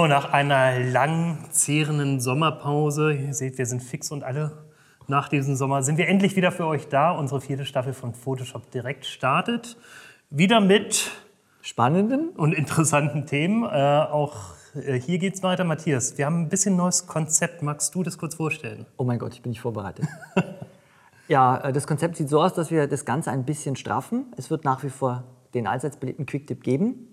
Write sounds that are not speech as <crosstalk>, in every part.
So, nach einer langen, zehrenden Sommerpause, ihr seht, wir sind fix und alle nach diesem Sommer, sind wir endlich wieder für euch da. Unsere vierte Staffel von Photoshop direkt startet. Wieder mit spannenden und interessanten Themen. Äh, auch äh, hier geht es weiter. Matthias, wir haben ein bisschen neues Konzept. Magst du das kurz vorstellen? Oh mein Gott, ich bin nicht vorbereitet. <laughs> ja, äh, das Konzept sieht so aus, dass wir das Ganze ein bisschen straffen. Es wird nach wie vor den allseits beliebten Quicktip geben.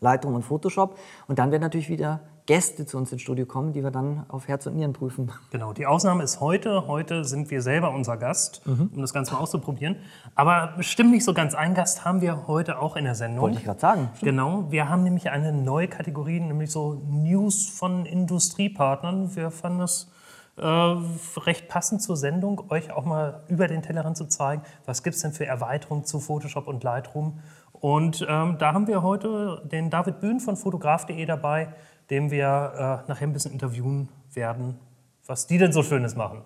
Lightroom und Photoshop. Und dann werden natürlich wieder Gäste zu uns ins Studio kommen, die wir dann auf Herz und Nieren prüfen. Genau, die Ausnahme ist heute. Heute sind wir selber unser Gast, mhm. um das Ganze mal auszuprobieren. Aber bestimmt nicht so ganz. Einen Gast haben wir heute auch in der Sendung. Wollte ich gerade sagen. Stimmt. Genau, wir haben nämlich eine neue Kategorie, nämlich so News von Industriepartnern. Wir fanden es äh, recht passend zur Sendung, euch auch mal über den Tellerrand zu zeigen, was gibt es denn für Erweiterungen zu Photoshop und Lightroom und ähm, da haben wir heute den David Bühn von fotograf.de dabei, den wir äh, nachher ein bisschen interviewen werden, was die denn so Schönes machen.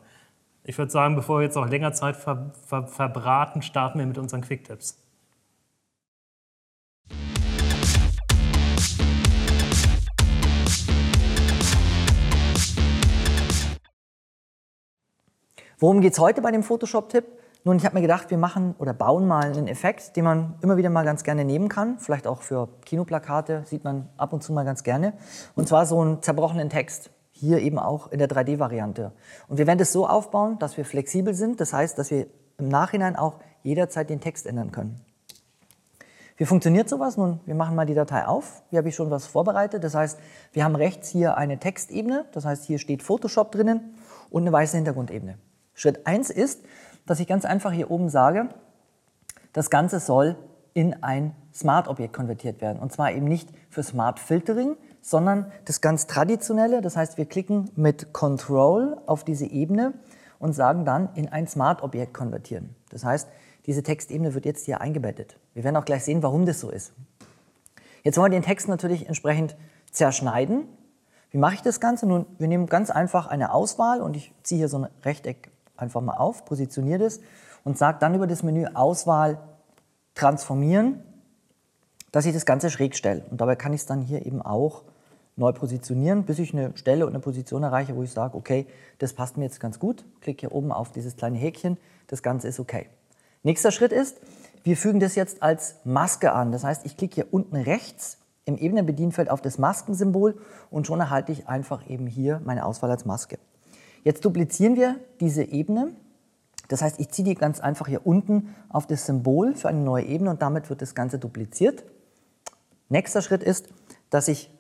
Ich würde sagen, bevor wir jetzt noch länger Zeit ver ver verbraten, starten wir mit unseren Quicktipps. Worum geht es heute bei dem Photoshop-Tipp? Nun, ich habe mir gedacht, wir machen oder bauen mal einen Effekt, den man immer wieder mal ganz gerne nehmen kann. Vielleicht auch für Kinoplakate sieht man ab und zu mal ganz gerne. Und zwar so einen zerbrochenen Text. Hier eben auch in der 3D-Variante. Und wir werden das so aufbauen, dass wir flexibel sind. Das heißt, dass wir im Nachhinein auch jederzeit den Text ändern können. Wie funktioniert sowas? Nun, wir machen mal die Datei auf. Hier habe ich schon was vorbereitet. Das heißt, wir haben rechts hier eine Textebene. Das heißt, hier steht Photoshop drinnen und eine weiße Hintergrundebene. Schritt 1 ist, dass ich ganz einfach hier oben sage, das Ganze soll in ein Smart-Objekt konvertiert werden. Und zwar eben nicht für Smart Filtering, sondern das ganz traditionelle. Das heißt, wir klicken mit Control auf diese Ebene und sagen dann in ein Smart-Objekt konvertieren. Das heißt, diese Textebene wird jetzt hier eingebettet. Wir werden auch gleich sehen, warum das so ist. Jetzt wollen wir den Text natürlich entsprechend zerschneiden. Wie mache ich das Ganze? Nun, wir nehmen ganz einfach eine Auswahl und ich ziehe hier so ein Rechteck einfach mal auf, positioniere das und sage dann über das Menü Auswahl transformieren, dass ich das Ganze schräg stelle. Und dabei kann ich es dann hier eben auch neu positionieren, bis ich eine Stelle und eine Position erreiche, wo ich sage, okay, das passt mir jetzt ganz gut. Klicke hier oben auf dieses kleine Häkchen, das Ganze ist okay. Nächster Schritt ist, wir fügen das jetzt als Maske an. Das heißt, ich klicke hier unten rechts im Ebenenbedienfeld auf das Maskensymbol und schon erhalte ich einfach eben hier meine Auswahl als Maske. Jetzt duplizieren wir diese Ebene. Das heißt, ich ziehe die ganz einfach hier unten auf das Symbol für eine neue Ebene und damit wird das Ganze dupliziert. Nächster Schritt ist, dass ich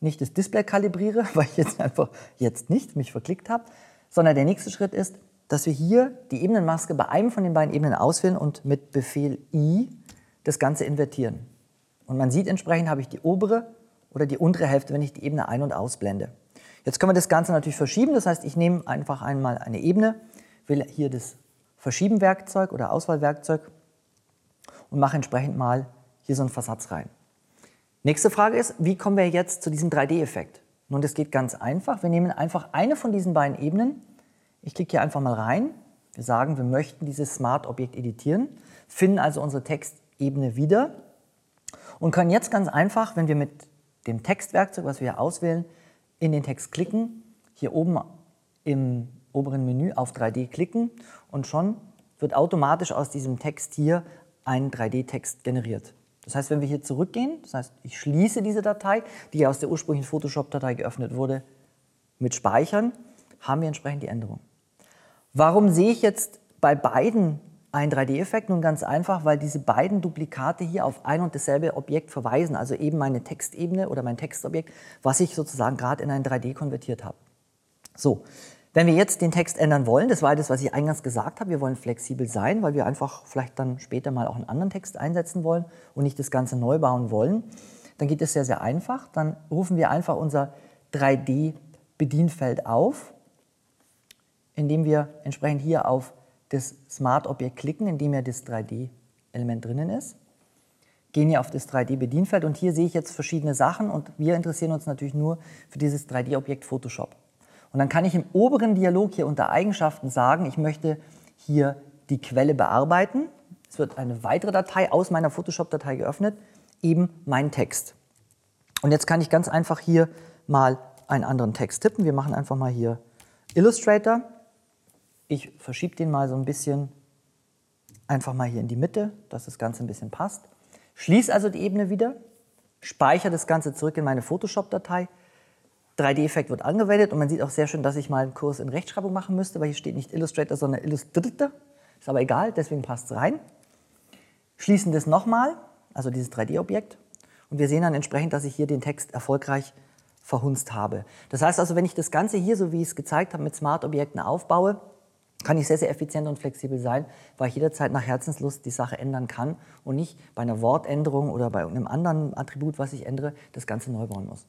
nicht das Display kalibriere, <laughs> weil ich jetzt einfach jetzt nicht mich verklickt habe, sondern der nächste Schritt ist, dass wir hier die Ebenenmaske bei einem von den beiden Ebenen auswählen und mit Befehl I das Ganze invertieren. Und man sieht entsprechend, habe ich die obere oder die untere Hälfte, wenn ich die Ebene ein- und ausblende. Jetzt können wir das Ganze natürlich verschieben. Das heißt, ich nehme einfach einmal eine Ebene, wähle hier das Verschieben-Werkzeug oder Auswahlwerkzeug und mache entsprechend mal hier so einen Versatz rein. Nächste Frage ist, wie kommen wir jetzt zu diesem 3D-Effekt? Nun, das geht ganz einfach. Wir nehmen einfach eine von diesen beiden Ebenen. Ich klicke hier einfach mal rein. Wir sagen, wir möchten dieses Smart-Objekt editieren, finden also unsere Textebene wieder und können jetzt ganz einfach, wenn wir mit dem Textwerkzeug, was wir hier auswählen, in den Text klicken, hier oben im oberen Menü auf 3D klicken und schon wird automatisch aus diesem Text hier ein 3D-Text generiert. Das heißt, wenn wir hier zurückgehen, das heißt, ich schließe diese Datei, die aus der ursprünglichen Photoshop-Datei geöffnet wurde, mit Speichern, haben wir entsprechend die Änderung. Warum sehe ich jetzt bei beiden ein 3D-Effekt? Nun ganz einfach, weil diese beiden Duplikate hier auf ein und dasselbe Objekt verweisen, also eben meine Textebene oder mein Textobjekt, was ich sozusagen gerade in ein 3D konvertiert habe. So, wenn wir jetzt den Text ändern wollen, das war das, was ich eingangs gesagt habe, wir wollen flexibel sein, weil wir einfach vielleicht dann später mal auch einen anderen Text einsetzen wollen und nicht das Ganze neu bauen wollen, dann geht es sehr, sehr einfach. Dann rufen wir einfach unser 3D-Bedienfeld auf, indem wir entsprechend hier auf das Smart-Objekt klicken, indem wir das 3D-Element Element drinnen ist. Gehen hier auf das 3D-Bedienfeld und hier sehe ich jetzt verschiedene Sachen und wir interessieren uns natürlich nur für dieses 3D-Objekt Photoshop. Und dann kann ich im oberen Dialog hier unter Eigenschaften sagen, ich möchte hier die Quelle bearbeiten. Es wird eine weitere Datei aus meiner Photoshop-Datei geöffnet, eben mein Text. Und jetzt kann ich ganz einfach hier mal einen anderen Text tippen. Wir machen einfach mal hier Illustrator. Ich verschiebe den mal so ein bisschen einfach mal hier in die Mitte, dass das Ganze ein bisschen passt. Schließe also die Ebene wieder, speichere das Ganze zurück in meine Photoshop-Datei. 3D-Effekt wird angewendet und man sieht auch sehr schön, dass ich mal einen Kurs in Rechtschreibung machen müsste, weil hier steht nicht Illustrator, sondern Illustrator. Ist aber egal, deswegen passt es rein. Schließen das nochmal, also dieses 3D-Objekt, und wir sehen dann entsprechend, dass ich hier den Text erfolgreich verhunzt habe. Das heißt also, wenn ich das Ganze hier, so wie ich es gezeigt habe, mit Smart-Objekten aufbaue, kann ich sehr, sehr effizient und flexibel sein, weil ich jederzeit nach Herzenslust die Sache ändern kann und nicht bei einer Wortänderung oder bei einem anderen Attribut, was ich ändere, das Ganze neu bauen muss.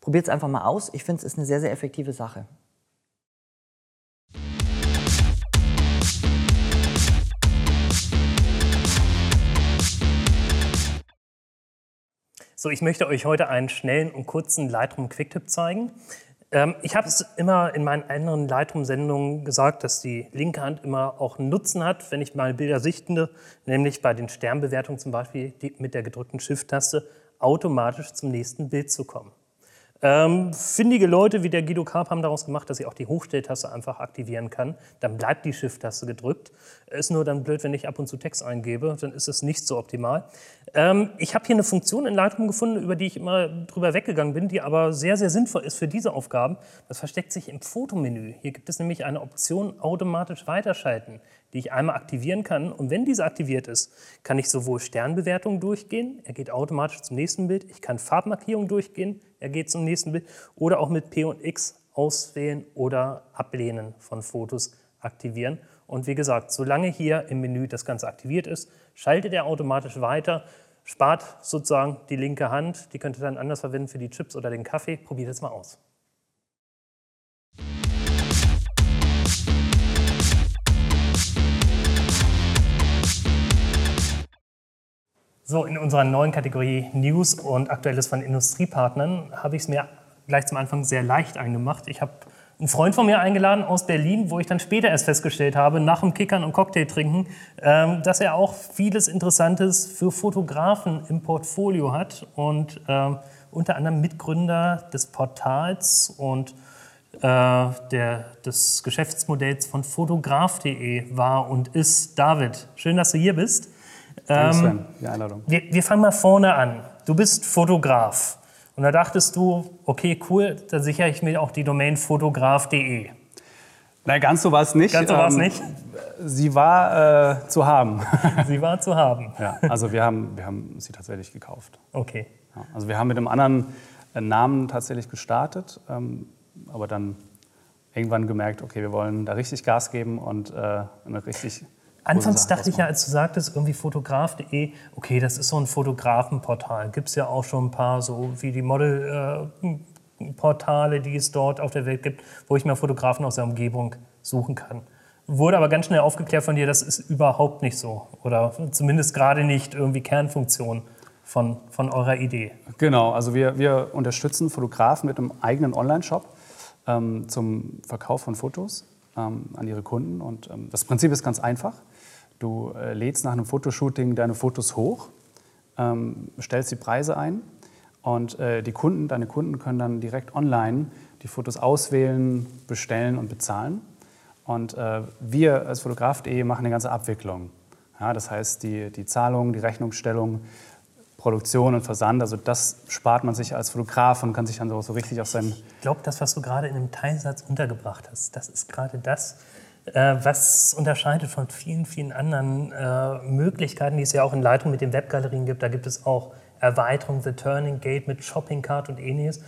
Probiert es einfach mal aus. Ich finde, es ist eine sehr, sehr effektive Sache. So, ich möchte euch heute einen schnellen und kurzen Lightroom Quicktip zeigen. Ähm, ich habe es immer in meinen anderen Lightroom-Sendungen gesagt, dass die linke Hand immer auch einen Nutzen hat, wenn ich mal Bilder sichtende, nämlich bei den Sternbewertungen zum Beispiel mit der gedrückten Shift-Taste automatisch zum nächsten Bild zu kommen. Ähm, findige Leute wie der Guido Karp haben daraus gemacht, dass ich auch die Hochstelltaste einfach aktivieren kann. Dann bleibt die Shift-Taste gedrückt. Ist nur dann blöd, wenn ich ab und zu Text eingebe, dann ist es nicht so optimal. Ähm, ich habe hier eine Funktion in Lightroom gefunden, über die ich immer drüber weggegangen bin, die aber sehr, sehr sinnvoll ist für diese Aufgaben. Das versteckt sich im Fotomenü. Hier gibt es nämlich eine Option automatisch weiterschalten die ich einmal aktivieren kann. Und wenn diese aktiviert ist, kann ich sowohl Sternbewertungen durchgehen, er geht automatisch zum nächsten Bild, ich kann Farbmarkierungen durchgehen, er geht zum nächsten Bild, oder auch mit P und X auswählen oder ablehnen von Fotos aktivieren. Und wie gesagt, solange hier im Menü das Ganze aktiviert ist, schaltet er automatisch weiter, spart sozusagen die linke Hand, die könnt ihr dann anders verwenden für die Chips oder den Kaffee. Probiert es mal aus. So, in unserer neuen Kategorie News und Aktuelles von Industriepartnern habe ich es mir gleich zum Anfang sehr leicht eingemacht. Ich habe einen Freund von mir eingeladen aus Berlin, wo ich dann später erst festgestellt habe, nach dem Kickern und Cocktail trinken, ähm, dass er auch vieles Interessantes für Fotografen im Portfolio hat und ähm, unter anderem Mitgründer des Portals und äh, der, des Geschäftsmodells von fotograf.de war und ist. David, schön, dass du hier bist. Danke, Sven, ähm, die Einladung. Wir, wir fangen mal vorne an. Du bist Fotograf. Und da dachtest du, okay, cool, da sichere ich mir auch die Domain fotograf.de. Nein, ganz so war es nicht. Ganz so war es ähm, nicht? Sie war äh, zu haben. <laughs> sie war zu haben. Ja, also wir haben, wir haben sie tatsächlich gekauft. Okay. Ja, also wir haben mit einem anderen äh, Namen tatsächlich gestartet, ähm, aber dann irgendwann gemerkt, okay, wir wollen da richtig Gas geben und äh, eine richtig Anfangs dachte ich ja, als du sagtest, irgendwie fotograf.de, okay, das ist so ein Fotografenportal. Gibt es ja auch schon ein paar, so wie die Modelportale, äh, die es dort auf der Welt gibt, wo ich mir Fotografen aus der Umgebung suchen kann. Wurde aber ganz schnell aufgeklärt von dir, das ist überhaupt nicht so. Oder zumindest gerade nicht irgendwie Kernfunktion von, von eurer Idee. Genau, also wir, wir unterstützen Fotografen mit einem eigenen Online-Shop ähm, zum Verkauf von Fotos ähm, an ihre Kunden. Und ähm, das Prinzip ist ganz einfach. Du äh, lädst nach einem Fotoshooting deine Fotos hoch, ähm, stellst die Preise ein und äh, die Kunden, deine Kunden können dann direkt online die Fotos auswählen, bestellen und bezahlen. Und äh, wir als Fotograf.de machen eine ganze Abwicklung. Ja, das heißt, die, die Zahlung, die Rechnungsstellung, Produktion und Versand, also das spart man sich als Fotograf und kann sich dann so, richtig auf seinen... Ich glaube, das, was du gerade in einem Teilsatz untergebracht hast, das ist gerade das, was unterscheidet von vielen, vielen anderen äh, Möglichkeiten, die es ja auch in Leitung mit den Webgalerien gibt. Da gibt es auch Erweiterung, The Turning Gate mit Shopping Cart und ähnliches.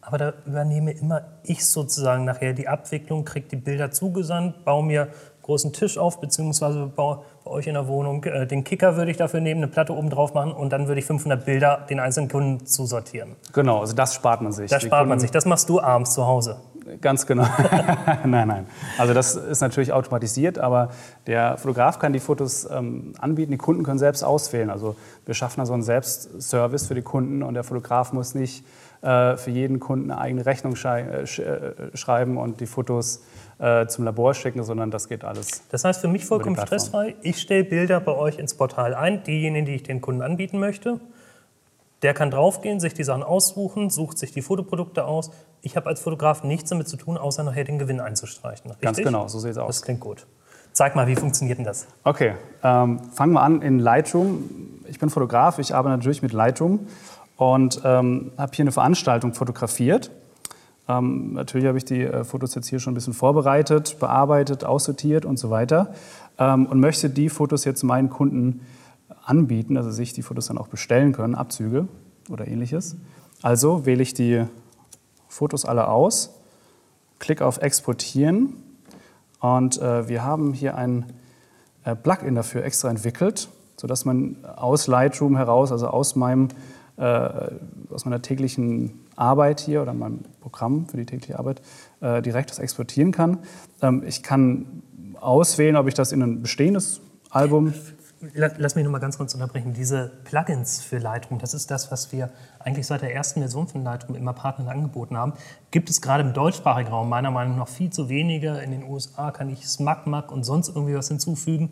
Aber da übernehme immer ich sozusagen nachher die Abwicklung, kriege die Bilder zugesandt, baue mir großen Tisch auf, beziehungsweise baue bei euch in der Wohnung äh, den Kicker würde ich dafür nehmen, eine Platte oben drauf machen und dann würde ich 500 Bilder den einzelnen Kunden zusortieren. Genau, also das spart man sich. Das spart man sich. Das machst du abends zu Hause. Ganz genau. <laughs> nein, nein. Also das ist natürlich automatisiert, aber der Fotograf kann die Fotos ähm, anbieten. Die Kunden können selbst auswählen. Also wir schaffen da so einen Selbstservice für die Kunden und der Fotograf muss nicht äh, für jeden Kunden eine eigene Rechnung äh, äh, schreiben und die Fotos äh, zum Labor schicken, sondern das geht alles. Das heißt für mich vollkommen stressfrei. Ich stelle Bilder bei euch ins Portal ein, diejenigen, die ich den Kunden anbieten möchte. Der kann draufgehen, sich die Sachen aussuchen, sucht sich die Fotoprodukte aus. Ich habe als Fotograf nichts damit zu tun, außer nachher den Gewinn einzustreichen. Richtig? Ganz genau, so sieht es aus. Das klingt gut. Zeig mal, wie funktioniert denn das? Okay, ähm, fangen wir an in Lightroom. Ich bin Fotograf, ich arbeite natürlich mit Lightroom und ähm, habe hier eine Veranstaltung fotografiert. Ähm, natürlich habe ich die äh, Fotos jetzt hier schon ein bisschen vorbereitet, bearbeitet, aussortiert und so weiter ähm, und möchte die Fotos jetzt meinen Kunden anbieten, also sich die Fotos dann auch bestellen können, Abzüge oder ähnliches. Also wähle ich die Fotos alle aus, klicke auf Exportieren und äh, wir haben hier ein äh, Plugin dafür extra entwickelt, sodass man aus Lightroom heraus, also aus, meinem, äh, aus meiner täglichen Arbeit hier oder meinem Programm für die tägliche Arbeit äh, direkt das exportieren kann. Ähm, ich kann auswählen, ob ich das in ein bestehendes Album Lass mich noch mal ganz kurz unterbrechen. Diese Plugins für Lightroom, das ist das, was wir eigentlich seit der ersten Version von Lightroom immer Partnern angeboten haben. Gibt es gerade im deutschsprachigen Raum meiner Meinung nach viel zu wenige. In den USA kann ich SmugMug und sonst irgendwie was hinzufügen.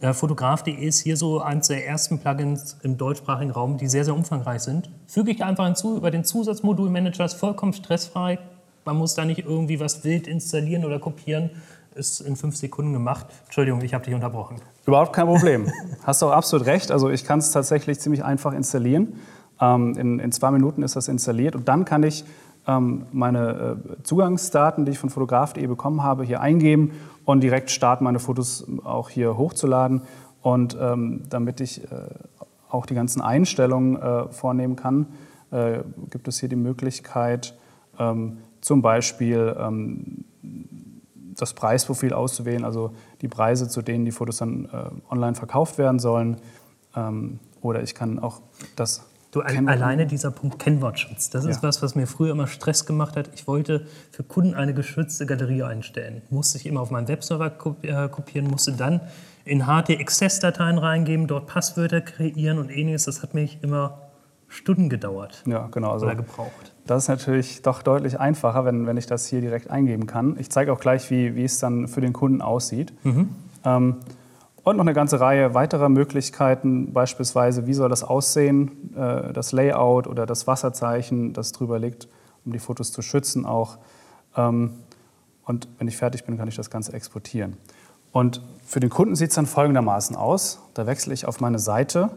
Äh, Fotograf.de ist hier so eines der ersten Plugins im deutschsprachigen Raum, die sehr, sehr umfangreich sind. Füge ich einfach hinzu über den Zusatzmodulmanager, ist vollkommen stressfrei. Man muss da nicht irgendwie was wild installieren oder kopieren ist in fünf Sekunden gemacht. Entschuldigung, ich habe dich unterbrochen. Überhaupt kein Problem. <laughs> Hast du auch absolut recht. Also ich kann es tatsächlich ziemlich einfach installieren. Ähm, in, in, zwei Minuten ist das installiert und dann kann ich ähm, meine äh, Zugangsdaten, die ich von fotograf.de bekommen habe, hier eingeben und direkt starten, meine Fotos auch hier hochzuladen. Und ähm, damit ich äh, auch die ganzen Einstellungen äh, vornehmen kann, äh, gibt es hier die Möglichkeit, ähm, zum Beispiel ähm, das Preisprofil auszuwählen, also die Preise, zu denen die Fotos dann äh, online verkauft werden sollen. Ähm, oder ich kann auch das. Du, alleine dieser Punkt Kennwortschutz, das ist ja. was, was mir früher immer Stress gemacht hat. Ich wollte für Kunden eine geschützte Galerie einstellen. Musste ich immer auf meinen Webserver äh, kopieren, musste dann in HT-Access-Dateien reingeben, dort Passwörter kreieren und ähnliches. Das hat mich immer Stunden gedauert. Ja, genau. Also oder gebraucht. Das ist natürlich doch deutlich einfacher, wenn, wenn ich das hier direkt eingeben kann. Ich zeige auch gleich, wie, wie es dann für den Kunden aussieht. Mhm. Ähm, und noch eine ganze Reihe weiterer Möglichkeiten, beispielsweise, wie soll das aussehen, äh, das Layout oder das Wasserzeichen, das drüber liegt, um die Fotos zu schützen auch. Ähm, und wenn ich fertig bin, kann ich das Ganze exportieren. Und für den Kunden sieht es dann folgendermaßen aus. Da wechsle ich auf meine Seite.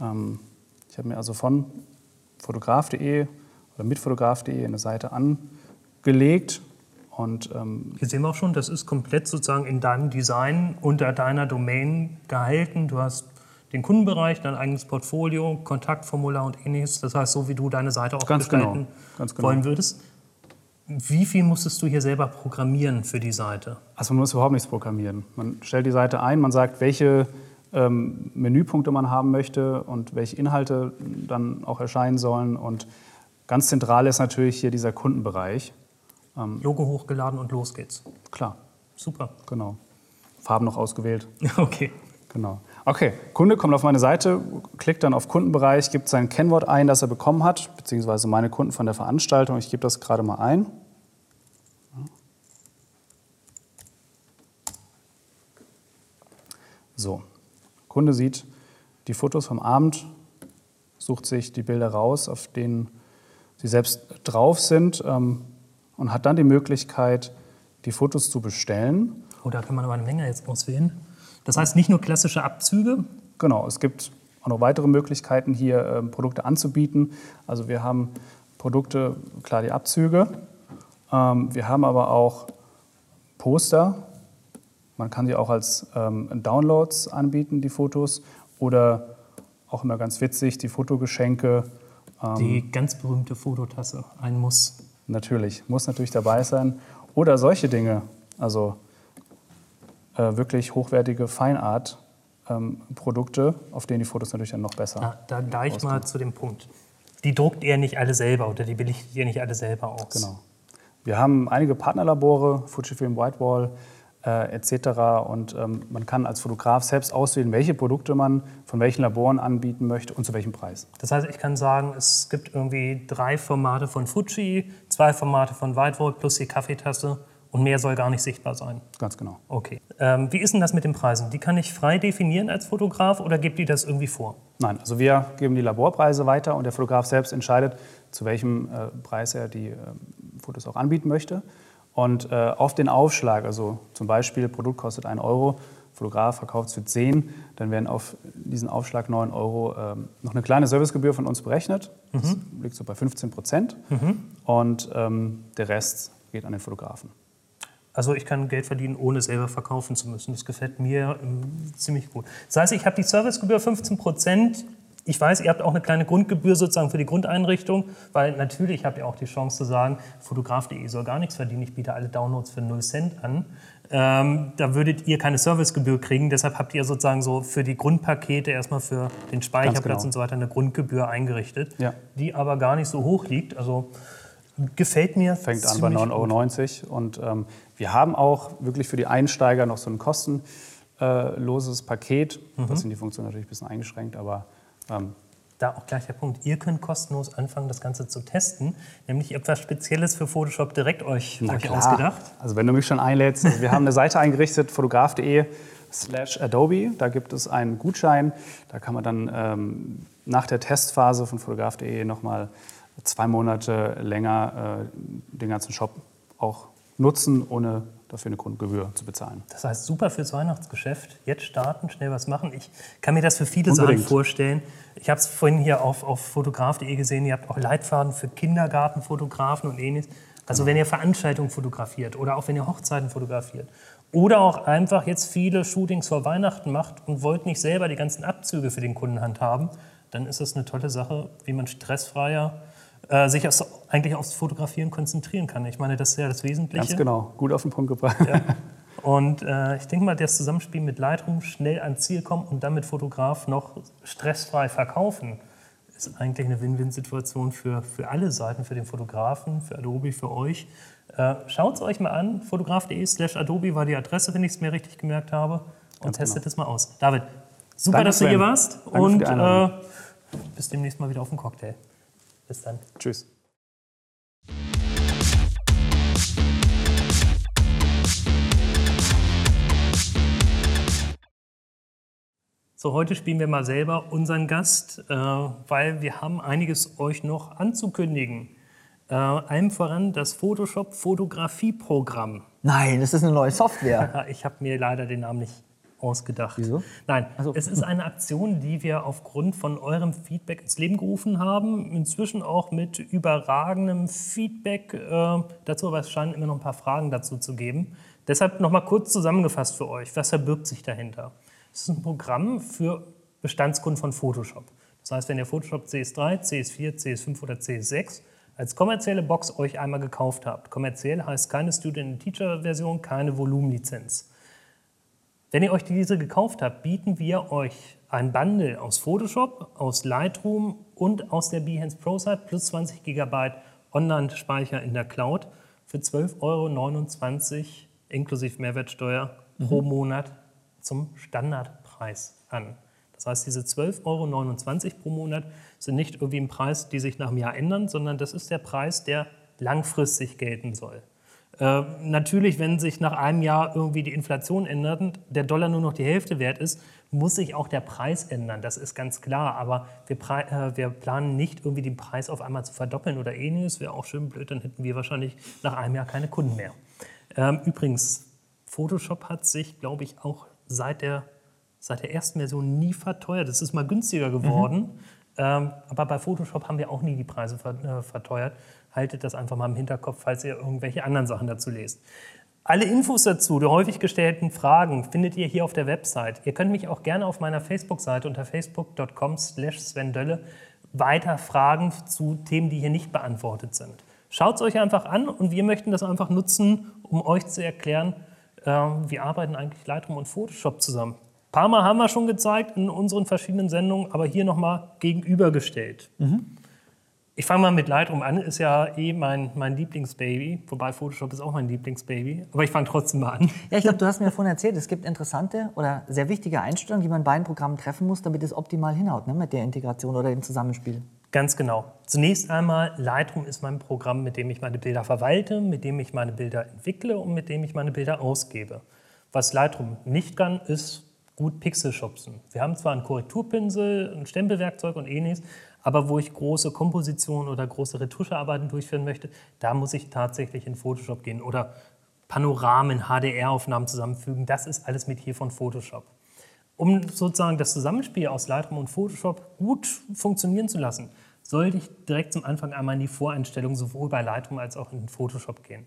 Ähm, ich habe mir also von fotograf.de oder mit fotograf.de eine Seite angelegt. Und, ähm Hier sehen wir auch schon, das ist komplett sozusagen in deinem Design unter deiner Domain gehalten. Du hast den Kundenbereich, dein eigenes Portfolio, Kontaktformular und ähnliches. Das heißt, so wie du deine Seite auch Ganz gestalten genau. Ganz genau. wollen würdest. Wie viel musstest du hier selber programmieren für die Seite? Also man muss überhaupt nichts programmieren. Man stellt die Seite ein, man sagt, welche ähm, Menüpunkte man haben möchte und welche Inhalte dann auch erscheinen sollen. Und ganz zentral ist natürlich hier dieser Kundenbereich. Ähm, Logo hochgeladen und los geht's. Klar. Super. Genau. Farben noch ausgewählt. <laughs> Okay. Genau. Okay, Kunde kommt auf meine Seite, klickt dann auf Kundenbereich, gibt sein Kennwort ein, das er bekommen hat, beziehungsweise meine Kunden von der Veranstaltung. Ich gebe das gerade mal ein. So, Kunde sieht die Fotos vom Abend, sucht sich die Bilder raus, auf denen sie selbst drauf sind ähm, und hat dann die Möglichkeit, die Fotos zu bestellen. Oh, da kann man aber eine Menge jetzt auswählen. Das heißt nicht nur klassische Abzüge? Genau, es gibt auch noch weitere Möglichkeiten, hier ähm, Produkte anzubieten. Also wir haben Produkte, klar die Abzüge. Ähm, wir haben aber auch Poster, man kann sie auch als ähm, Downloads anbieten, die Fotos. Oder auch immer ganz witzig, die Fotogeschenke. Ähm, die ganz berühmte Fototasse, ein Muss. Natürlich, muss natürlich dabei sein. Oder solche Dinge, also äh, wirklich hochwertige Feinart-Produkte, ähm, auf denen die Fotos natürlich dann noch besser. Da, da gleich ausgehen. mal zu dem Punkt. Die druckt ihr nicht alle selber oder die belichtet ihr nicht alle selber aus? Genau. Wir haben einige Partnerlabore, Fujifilm Whitewall äh, etc. Und ähm, man kann als Fotograf selbst auswählen, welche Produkte man von welchen Laboren anbieten möchte und zu welchem Preis. Das heißt, ich kann sagen, es gibt irgendwie drei Formate von Fuji, zwei Formate von Whitewall plus die Kaffeetasse und mehr soll gar nicht sichtbar sein. Ganz genau. Okay. Ähm, wie ist denn das mit den Preisen? Die kann ich frei definieren als Fotograf oder gibt die das irgendwie vor? Nein, also wir geben die Laborpreise weiter und der Fotograf selbst entscheidet, zu welchem äh, Preis er die äh, Fotos auch anbieten möchte. Und äh, auf den Aufschlag, also zum Beispiel Produkt kostet 1 Euro, Fotograf verkauft es für 10, dann werden auf diesen Aufschlag 9 Euro ähm, noch eine kleine Servicegebühr von uns berechnet. Das Mhm. liegt so bei 15 Prozent. Und ähm, der Rest geht an den Fotografen. Also ich kann Geld verdienen, ohne selber verkaufen zu müssen. Das gefällt mir ähm, ziemlich gut. Das heißt, ich habe die Servicegebühr 15 Prozent. Ich weiß, ihr habt auch eine kleine Grundgebühr sozusagen für die Grundeinrichtung, weil natürlich habt ihr auch die Chance zu sagen, fotograf.de soll gar nichts verdienen, ich biete alle Downloads für 0 Cent an. Ähm, da würdet ihr keine Servicegebühr kriegen, deshalb habt ihr sozusagen so für die Grundpakete erstmal für den Speicherplatz genau. und so weiter eine Grundgebühr eingerichtet, Ja. die aber gar nicht so hoch liegt. Also gefällt mir. Fängt an bei ziemlich 9,90 Euro. Und ähm, wir haben auch wirklich für die Einsteiger noch so ein kostenloses Paket. Mhm. Das sind die Funktionen natürlich ein bisschen eingeschränkt, aber ähm, da auch gleich der Punkt. Ihr könnt kostenlos anfangen, das Ganze zu testen, nämlich etwas Spezielles für Photoshop direkt euch, euch ausgedacht. Also wenn du mich schon einlädst, also wir haben eine Seite eingerichtet, fotograf.de slash Adobe. Da gibt es einen Gutschein. Da kann man dann ähm, nach der Testphase von fotograf.de nochmal zwei Monate länger äh, den ganzen Shop auch nutzen, ohne dafür eine Grundgebühr zu bezahlen. Das heißt, super fürs Weihnachtsgeschäft. Jetzt starten, schnell was machen. Ich kann mir das für viele Unbedingt. Sachen vorstellen. Ich habe es vorhin hier auf, auf fotograf.de gesehen. Ihr habt auch Leitfaden für Kindergartenfotografen und ähnliches. Also wenn ihr Veranstaltungen fotografiert oder auch wenn ihr Hochzeiten fotografiert oder auch einfach jetzt viele Shootings vor Weihnachten macht und wollt nicht selber die ganzen Abzüge für den Kunden handhaben, dann ist das eine tolle Sache, wie man stressfreier äh, sich aufs, eigentlich aufs Fotografieren konzentrieren kann. Ich meine, das ist ja das Wesentliche. Ganz genau, gut auf den Punkt gebracht. Und äh, ich denke mal, das Zusammenspiel mit Lightroom, schnell ans Ziel kommen und dann mit Fotograf noch stressfrei verkaufen, ist eigentlich eine Win-Win-Situation für, für alle Seiten, für den Fotografen, für Adobe, für euch. Äh, Schaut es euch mal an, fotograf.de slash Adobe war die Adresse, wenn ich es mir richtig gemerkt habe. Und Ganz testet genau. es mal aus. David, super, Danke, dass du hier warst. Danke und äh, bis demnächst mal wieder auf dem Cocktail. Bis dann. Tschüss. So, heute spielen wir mal selber unseren Gast, äh, weil wir haben einiges euch noch anzukündigen. Äh, allem voran das Photoshop Fotografieprogramm. Nein, das ist eine neue Software. <laughs> Ich habe mir leider den Namen nicht ausgedacht. Wieso? Nein, so. es ist eine Aktion, die wir aufgrund von eurem Feedback ins Leben gerufen haben. Inzwischen auch mit überragendem Feedback äh, dazu, aber es scheinen immer noch ein paar Fragen dazu zu geben. Deshalb nochmal kurz zusammengefasst für euch. Was verbirgt sich dahinter? Es ist ein Programm für Bestandskunden von Photoshop. Das heißt, wenn ihr Photoshop CS3, CS4, CS5 oder CS6 als kommerzielle Box euch einmal gekauft habt, kommerziell heißt keine Student-Teacher-Version, keine Volumenlizenz. Wenn ihr euch diese gekauft habt, bieten wir euch ein Bundle aus Photoshop, aus Lightroom und aus der Behance ProSite plus 20 GB Online-Speicher in der Cloud für 12,29 Euro inklusive Mehrwertsteuer pro Monat zum Standardpreis an. Das heißt, diese 12,29 Euro pro Monat sind nicht irgendwie ein Preis, die sich nach einem Jahr ändern, sondern das ist der Preis, der langfristig gelten soll. Äh, natürlich, wenn sich nach einem Jahr irgendwie die Inflation ändert und der Dollar nur noch die Hälfte wert ist, muss sich auch der Preis ändern. Das ist ganz klar. Aber wir, äh, wir planen nicht, irgendwie den Preis auf einmal zu verdoppeln oder ähnliches. Wäre auch schön blöd, dann hätten wir wahrscheinlich nach einem Jahr keine Kunden mehr. Ähm, übrigens, Photoshop hat sich, glaube ich, auch seit der, seit der ersten Version nie verteuert. Es ist mal günstiger geworden. Ähm, aber bei Photoshop haben wir auch nie die Preise ver äh, verteuert. Haltet das einfach mal im Hinterkopf, falls ihr irgendwelche anderen Sachen dazu lest. Alle Infos dazu, die häufig gestellten Fragen, findet ihr hier auf der Website. Ihr könnt mich auch gerne auf meiner Facebook-Seite unter facebook.com slash svendölle weiter fragen zu Themen, die hier nicht beantwortet sind. Schaut es euch einfach an und wir möchten das einfach nutzen, um euch zu erklären, äh, wie arbeiten eigentlich Lightroom und Photoshop zusammen. Ein paar Mal haben wir schon gezeigt in unseren verschiedenen Sendungen, aber hier nochmal gegenübergestellt. Ich fange mal mit Lightroom an, ist ja eh mein, mein Lieblingsbaby, wobei Photoshop ist auch mein Lieblingsbaby, aber ich fange trotzdem mal an. Ja, ich glaube, du hast mir vorhin erzählt, es gibt interessante oder sehr wichtige Einstellungen, die man bei beiden Programmen treffen muss, damit es optimal hinhaut ne, mit der Integration oder dem Zusammenspiel. Ganz genau. Zunächst einmal, Lightroom ist mein Programm, mit dem ich meine Bilder verwalte, mit dem ich meine Bilder entwickle und mit dem ich meine Bilder ausgebe. Was Lightroom nicht kann, ist gut Pixel schubsen. Wir haben zwar einen Korrekturpinsel, ein Stempelwerkzeug und ähnliches, aber wo ich große Kompositionen oder große Retuschearbeiten durchführen möchte, da muss ich tatsächlich in Photoshop gehen oder Panoramen, HDR-Aufnahmen zusammenfügen. Das ist alles mit hier von Photoshop. Um sozusagen das Zusammenspiel aus Lightroom und Photoshop gut funktionieren zu lassen, sollte ich direkt zum Anfang einmal in die Voreinstellung sowohl bei Lightroom als auch in Photoshop gehen.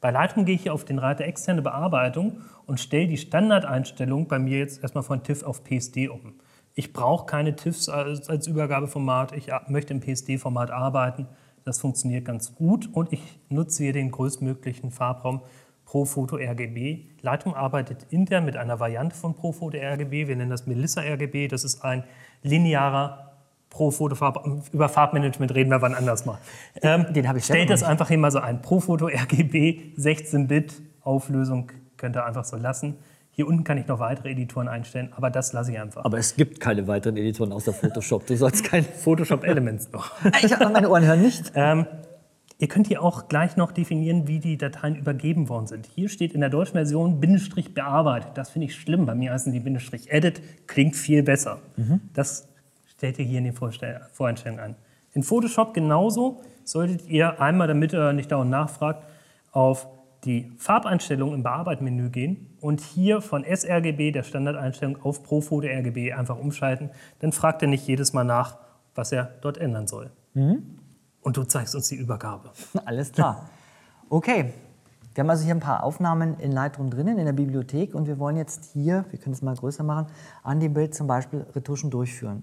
Bei Lightroom gehe ich hier auf den Reiter externe Bearbeitung und stelle die Standardeinstellung bei mir jetzt erstmal von TIFF auf PSD um. Ich brauche keine TIFFs als, als Übergabeformat, ich möchte im PSD-Format arbeiten. Das funktioniert ganz gut und ich nutze hier den größtmöglichen Farbraum ProPhoto RGB. Lightroom arbeitet intern mit einer Variante von ProPhoto RGB. Wir nennen das Melissa RGB. Das ist ein linearer Pro-Foto-Farb. Über Farbmanagement reden wir wann anders mal. Ähm, Den habe ich Stellt das einfach hier mal so ein. ProPhoto RGB 16-Bit Auflösung könnt ihr einfach so lassen. Hier unten kann ich noch weitere Editoren einstellen, aber das lasse ich einfach. Aber es gibt keine weiteren Editoren außer Photoshop. Du sollst kein <laughs> Photoshop Elements noch. ich habe meine Ohren hören nicht. Ähm, ihr könnt hier auch gleich noch definieren, wie die Dateien übergeben worden sind. Hier steht in der deutschen Version Bindestrich bearbeitet. Das finde ich schlimm. Bei mir heißen die Bindestrich edit. Klingt viel besser. Mhm. Das stellt ihr hier in den Voreinstellungen an. In Photoshop genauso solltet ihr einmal, damit ihr nicht dauernd nachfragt, auf die Farbeinstellung im Bearbeiten-Menü gehen und hier von sRGB, der Standardeinstellung, auf ProPhoto RGB einfach umschalten. Dann fragt er nicht jedes Mal nach, was er dort ändern soll. Mhm. Und du zeigst uns die Übergabe. <laughs> Alles klar. Okay, wir haben also hier ein paar Aufnahmen in Lightroom drinnen, in der Bibliothek und wir wollen jetzt hier, wir können es mal größer machen, an dem Bild zum Beispiel Retuschen durchführen,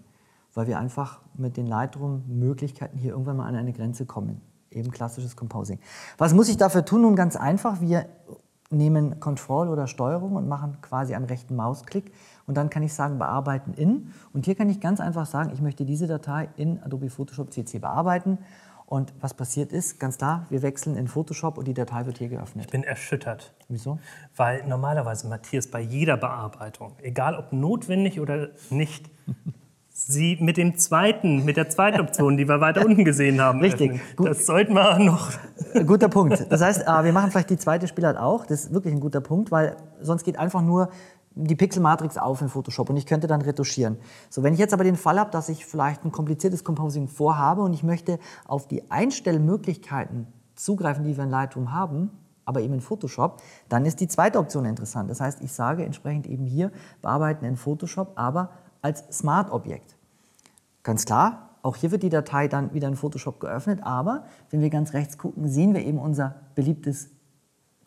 weil wir einfach mit den Lightroom-Möglichkeiten hier irgendwann mal an eine Grenze kommen eben klassisches Composing. Was muss ich dafür tun? Nun ganz einfach. Wir nehmen Control oder Steuerung und machen quasi einen rechten Mausklick. Und dann kann ich sagen, bearbeiten in. Und hier kann ich ganz einfach sagen, ich möchte diese Datei in Adobe Photoshop CC bearbeiten. Und was passiert ist, ganz klar, wir wechseln in Photoshop und die Datei wird hier geöffnet. Ich bin erschüttert. Wieso? Weil normalerweise, Matthias, bei jeder Bearbeitung, egal ob notwendig oder nicht, <laughs> Sie mit dem zweiten, mit der zweiten Option, die wir weiter unten gesehen haben. Richtig. Gut. Das sollten wir noch. Guter Punkt. Das heißt, äh, wir machen vielleicht die zweite Spielart auch. Das ist wirklich ein guter Punkt, weil sonst geht einfach nur die Pixelmatrix auf in Photoshop und ich könnte dann retuschieren. So, wenn ich jetzt aber den Fall habe, dass ich vielleicht ein kompliziertes Composing vorhabe und ich möchte auf die Einstellmöglichkeiten zugreifen, die wir in Lightroom haben, aber eben in Photoshop, dann ist die zweite Option interessant. Das heißt, ich sage entsprechend eben hier bearbeiten in Photoshop, aber als Smart-Objekt. Ganz klar, auch hier wird die Datei dann wieder in Photoshop geöffnet, aber wenn wir ganz rechts gucken, sehen wir eben unser beliebtes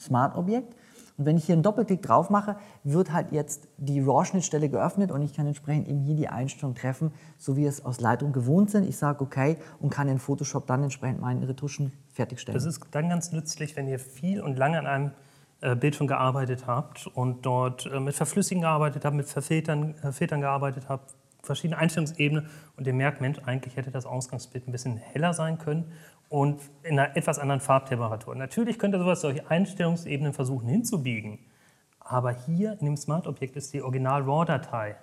Smart-Objekt. Und wenn ich hier einen Doppelklick drauf mache, wird halt jetzt die RAW-Schnittstelle geöffnet und ich kann entsprechend eben hier die Einstellung treffen, so wie wir es aus Lightroom gewohnt sind. Ich sage OK und kann in Photoshop dann entsprechend meine Retuschen fertigstellen. Das ist dann ganz nützlich, wenn ihr viel und lange an einem äh, Bild schon gearbeitet habt und dort äh, mit Verflüssigen gearbeitet habt, mit Verfiltern, äh, Filtern gearbeitet habt, verschiedene Einstellungsebenen und ihr merkt, Mensch, eigentlich hätte das Ausgangsbild ein bisschen heller sein können und in einer etwas anderen Farbtemperatur. Natürlich könnt ihr sowas solche Einstellungsebenen versuchen hinzubiegen, aber hier in dem Smart-Objekt ist die Original-RAW-Datei.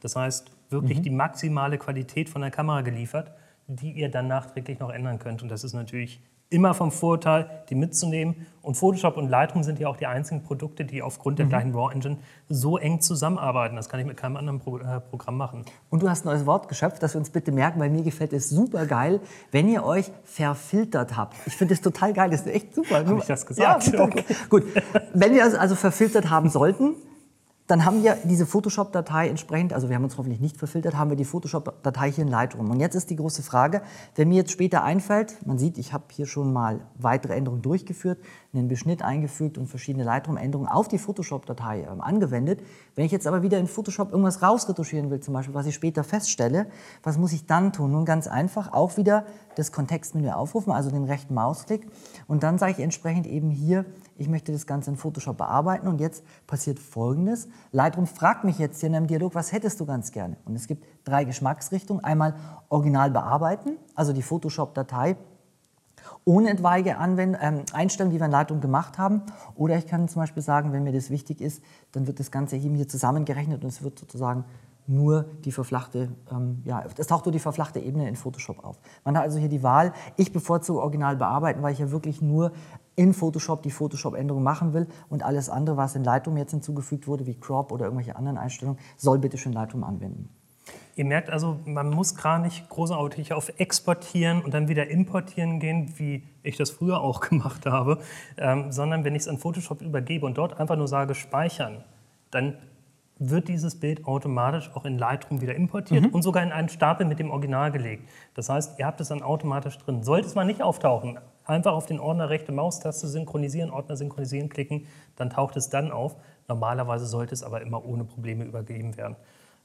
Das heißt, wirklich mhm. die maximale Qualität von der Kamera geliefert, die ihr dann nachträglich noch ändern könnt. Und das ist natürlich immer vom Vorteil, die mitzunehmen. Und Photoshop und Lightroom sind ja auch die einzigen Produkte, die aufgrund der mhm. gleichen RAW-Engine so eng zusammenarbeiten. Das kann ich mit keinem anderen Pro äh, Programm machen. Und du hast ein neues Wort geschöpft, das wir uns bitte merken, weil mir gefällt es super geil, wenn ihr euch verfiltert habt. Ich finde es total geil, das ist echt super. Habe ich das gesagt? <laughs> Ja, okay. Gut, wenn wir es also verfiltert haben sollten, dann haben wir diese Photoshop-Datei entsprechend, also wir haben uns hoffentlich nicht verfiltert, haben wir die Photoshop-Datei hier in Lightroom. Und jetzt ist die große Frage, wenn mir jetzt später einfällt, man sieht, ich habe hier schon mal weitere Änderungen durchgeführt, einen Beschnitt eingefügt und verschiedene Lightroom-Änderungen auf die Photoshop-Datei äh, angewendet. Wenn ich jetzt aber wieder in Photoshop irgendwas rausretuschieren will, zum Beispiel, was ich später feststelle, was muss ich dann tun? Nun ganz einfach, auch wieder das Kontextmenü aufrufen, also den rechten Mausklick. Und dann sage ich entsprechend eben hier, ich möchte das Ganze in Photoshop bearbeiten. Und jetzt passiert Folgendes. Lightroom fragt mich jetzt hier in einem Dialog, was hättest du ganz gerne? Und es gibt drei Geschmacksrichtungen. Einmal original bearbeiten, also die Photoshop-Datei ohne etwaige Anwend ähm, Einstellungen, die wir in Lightroom gemacht haben. Oder ich kann zum Beispiel sagen, wenn mir das wichtig ist, dann wird das Ganze hier zusammengerechnet und es wird sozusagen nur die verflachte, ähm, ja, es taucht nur die verflachte Ebene in Photoshop auf. Man hat also hier die Wahl, ich bevorzuge original bearbeiten, weil ich ja wirklich nur in Photoshop die Photoshop-Änderung machen will und alles andere, was in Lightroom jetzt hinzugefügt wurde, wie Crop oder irgendwelche anderen Einstellungen, soll bitte schön Lightroom anwenden. Ihr merkt also, man muss gar nicht großartig auf Exportieren und dann wieder importieren gehen, wie ich das früher auch <laughs> gemacht habe, ähm, sondern wenn ich es an Photoshop übergebe und dort einfach nur sage speichern, dann wird dieses Bild automatisch auch in Lightroom wieder importiert mhm. und sogar in einen Stapel mit dem Original gelegt. Das heißt, ihr habt es dann automatisch drin. Sollte es mal nicht auftauchen, einfach auf den Ordner rechte Maustaste synchronisieren, Ordner synchronisieren klicken, dann taucht es dann auf. Normalerweise sollte es aber immer ohne Probleme übergeben werden.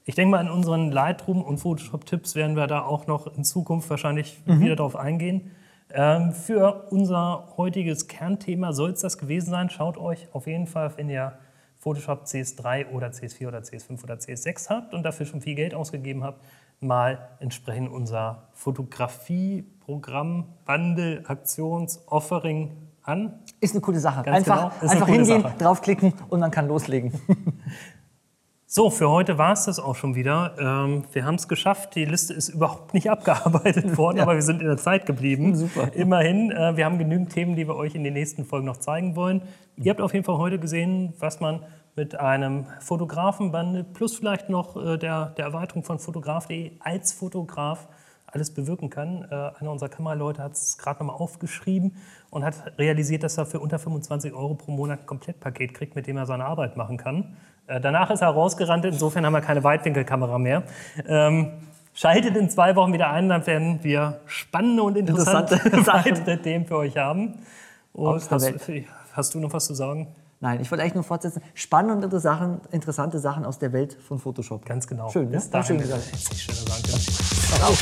Ich denke mal, in unseren Lightroom- und Photoshop-Tipps werden wir da auch noch in Zukunft wahrscheinlich mhm. wieder darauf eingehen. Ähm, für unser heutiges Kernthema soll es das gewesen sein. Schaut euch auf jeden Fall, wenn ihr Photoshop CS3 oder CS4 oder CS5 oder CS6 habt und dafür schon viel Geld ausgegeben habt, mal entsprechend unser Fotografie-Programm, Bundle, Aktions, Offering an. Ist eine coole Sache. Ganz einfach genau, einfach hingehen, Sache. draufklicken und man kann loslegen. <laughs> So, für heute war es das auch schon wieder. Ähm, wir haben es geschafft. Die Liste ist überhaupt nicht <laughs> abgearbeitet <laughs> worden, ja. aber wir sind in der Zeit geblieben. <laughs> Super. Immerhin. Äh, wir haben genügend Themen, die wir euch in den nächsten Folgen noch zeigen wollen. Ihr habt auf jeden Fall heute gesehen, was man mit einem Fotografenband plus vielleicht noch äh, der, der Erweiterung von fotograf.de als Fotograf alles bewirken kann. Äh, einer unserer Kameraleute hat es gerade nochmal aufgeschrieben und hat realisiert, dass er für unter 25 Euro pro Monat ein Komplettpaket kriegt, mit dem er seine Arbeit machen kann. Äh, danach ist er rausgerannt, insofern haben wir keine Weitwinkelkamera mehr. Ähm, schaltet in zwei Wochen wieder ein, dann werden wir spannende und interessante, interessante <laughs> Themen für euch haben. Und hast, hast, du noch was zu sagen? Nein, ich wollte eigentlich nur fortsetzen. Spannende Sachen, interessante Sachen aus der Welt von Photoshop. Ganz genau. Schön, ne? Schön gesagt. Schöner Dank.